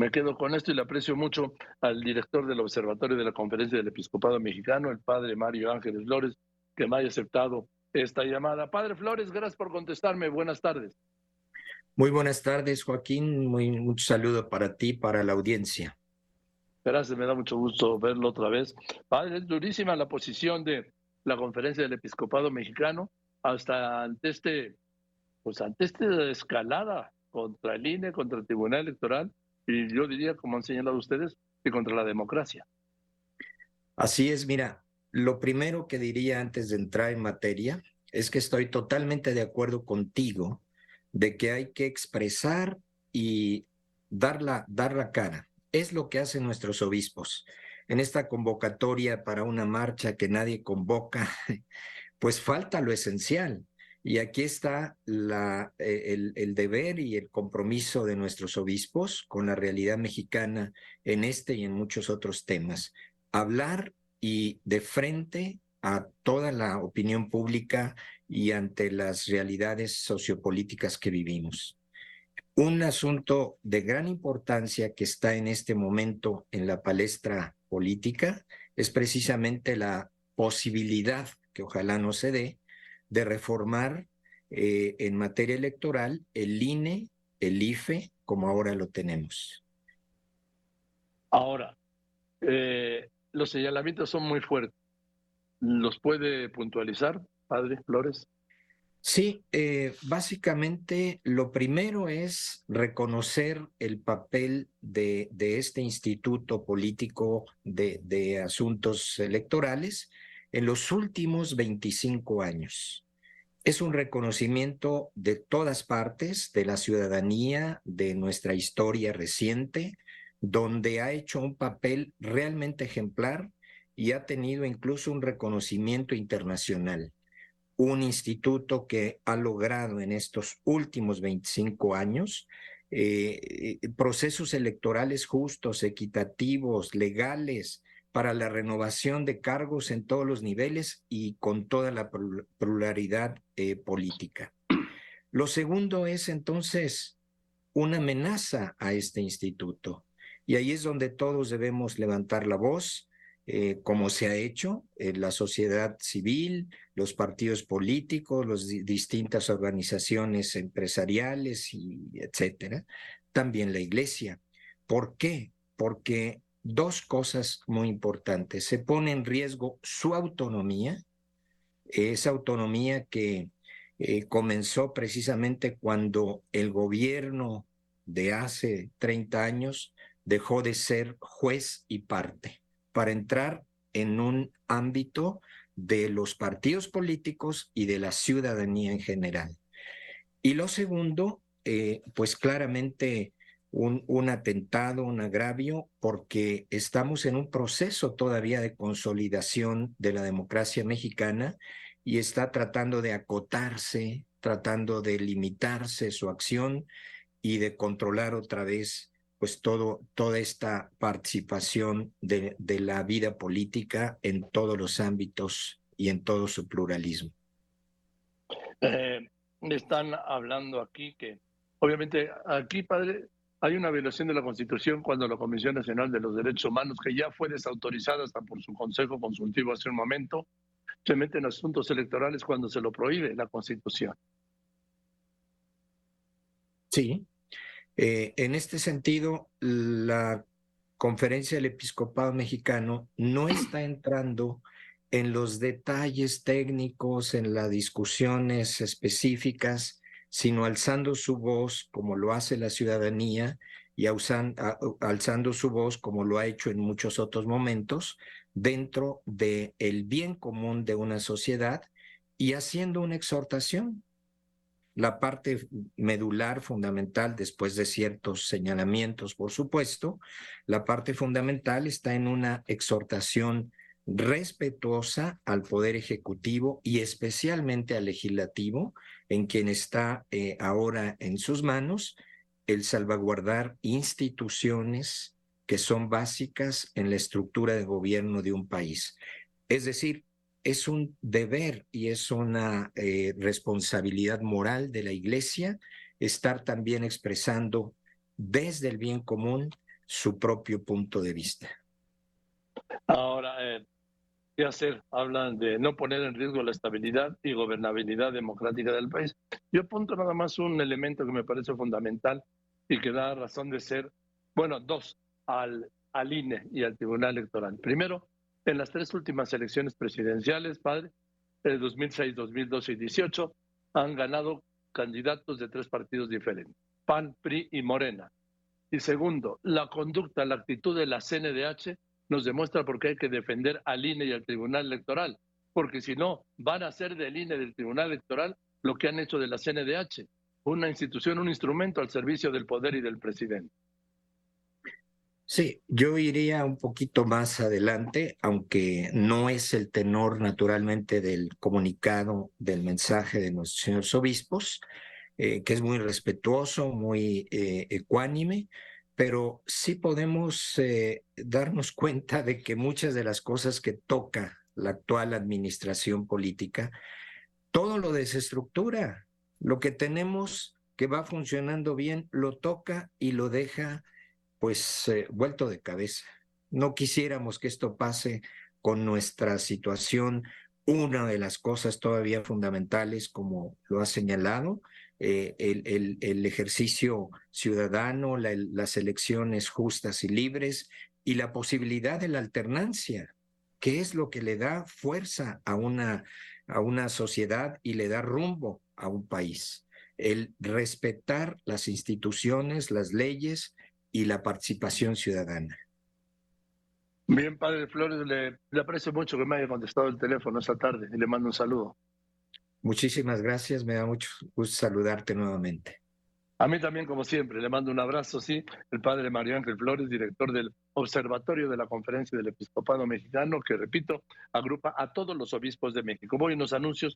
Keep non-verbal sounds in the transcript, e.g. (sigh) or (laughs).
Me quedo con esto y le aprecio mucho al director del Observatorio de la Conferencia del Episcopado Mexicano, el padre Mario Ángeles Flores, que me haya aceptado esta llamada. Padre Flores, gracias por contestarme. Buenas tardes. Muy buenas tardes, Joaquín. Muy, mucho saludo para ti, para la audiencia. Gracias, me da mucho gusto verlo otra vez. Padre, es durísima la posición de la Conferencia del Episcopado Mexicano hasta ante este, pues ante esta escalada contra el INE, contra el Tribunal Electoral y yo diría, como han señalado ustedes, que contra la democracia. Así es, mira, lo primero que diría antes de entrar en materia es que estoy totalmente de acuerdo contigo de que hay que expresar y dar la, dar la cara. Es lo que hacen nuestros obispos. En esta convocatoria para una marcha que nadie convoca, (laughs) pues falta lo esencial. Y aquí está eh, el, el, deber y el compromiso de nuestros obispos con la realidad mexicana en este y en muchos otros temas. Hablar y de frente a toda la opinión pública y ante las realidades sociopolíticas que vivimos. Un asunto de gran importancia que está en este momento en la palestra política es precisamente la posibilidad, que ojalá no se dé, de reformar eh, en materia electoral el INE, el IFE, como ahora lo tenemos. Ahora, eh, los señalamientos son muy fuertes. ¿Los puede puntualizar? Padre Flores? Sí, eh, básicamente lo primero es reconocer el papel de, de este instituto político de, de, asuntos electorales en los últimos 25 años. Es un reconocimiento de todas partes, de la ciudadanía, de nuestra historia reciente, donde ha hecho un papel realmente ejemplar y ha tenido incluso un reconocimiento internacional un instituto que ha logrado en estos últimos 25 años eh, procesos electorales justos, equitativos, legales, para la renovación de cargos en todos los niveles y con toda la pluralidad eh, política. Lo segundo es entonces una amenaza a este instituto. Y ahí es donde todos debemos levantar la voz, eh, como se ha hecho en la sociedad civil, los partidos políticos, las distintas organizaciones empresariales y etcétera, también la iglesia. ¿Por qué? Porque dos cosas muy importantes. Se pone en riesgo su autonomía, esa autonomía que eh, comenzó precisamente cuando el gobierno de hace 30 años dejó de ser juez y parte para entrar en un ámbito de los partidos políticos y de la ciudadanía en general. Y lo segundo, eh, pues claramente un, un, atentado, un agravio, porque estamos en un proceso todavía de consolidación de la democracia mexicana y está tratando de acotarse, tratando de limitarse su acción y de controlar otra vez pues todo, toda esta participación de, de la vida política en todos los ámbitos y en todo su pluralismo. Eh, están hablando aquí que, obviamente, aquí, padre, hay una violación de la Constitución cuando la Comisión Nacional de los Derechos Humanos, que ya fue desautorizada hasta por su Consejo Consultivo hace un momento, se mete en asuntos electorales cuando se lo prohíbe la Constitución. Sí, eh, en este sentido, la conferencia del episcopado mexicano no está entrando en los detalles técnicos, en las discusiones específicas, sino alzando su voz como lo hace la ciudadanía y alzando su voz como lo ha hecho en muchos otros momentos dentro del el bien común de una sociedad y haciendo una exhortación. La parte medular fundamental, después de ciertos señalamientos, por supuesto, la parte fundamental está en una exhortación respetuosa al Poder Ejecutivo y especialmente al Legislativo, en quien está eh, ahora en sus manos el salvaguardar instituciones que son básicas en la estructura de gobierno de un país. Es decir, es un deber y es una eh, responsabilidad moral de la Iglesia estar también expresando desde el bien común su propio punto de vista. Ahora, ¿qué hacer? Hablan de no poner en riesgo la estabilidad y gobernabilidad democrática del país. Yo apunto nada más un elemento que me parece fundamental y que da razón de ser, bueno, dos, al, al INE y al Tribunal Electoral. Primero, en las tres últimas elecciones presidenciales, padre, el 2006, 2012 y 18, han ganado candidatos de tres partidos diferentes, PAN, PRI y Morena. Y segundo, la conducta, la actitud de la CNDH nos demuestra por qué hay que defender al INE y al Tribunal Electoral, porque si no, van a hacer del INE y del Tribunal Electoral lo que han hecho de la CNDH, una institución, un instrumento al servicio del poder y del presidente. Sí, yo iría un poquito más adelante, aunque no es el tenor naturalmente del comunicado, del mensaje de nuestros señores obispos, eh, que es muy respetuoso, muy eh, ecuánime, pero sí podemos eh, darnos cuenta de que muchas de las cosas que toca la actual administración política, todo lo desestructura. Lo que tenemos que va funcionando bien, lo toca y lo deja pues eh, vuelto de cabeza. No quisiéramos que esto pase con nuestra situación. Una de las cosas todavía fundamentales, como lo ha señalado, eh, el, ejercicio ciudadano, las elecciones justas y libres y la posibilidad de la alternancia, que es lo que le da fuerza a una, a una sociedad y le da rumbo a un país. El respetar las instituciones, las leyes y la participación ciudadana. Bien, padre Flores, le, aprecio mucho que me haya contestado el teléfono esta tarde y le mando un saludo. Muchísimas gracias, me da mucho gusto saludarte nuevamente. A mí también, como siempre, le mando un abrazo, sí, el padre Mario Ángel Flores, director del Observatorio de la Conferencia del Episcopado Mexicano, que, repito, agrupa a todos los obispos de México. Voy en los anuncios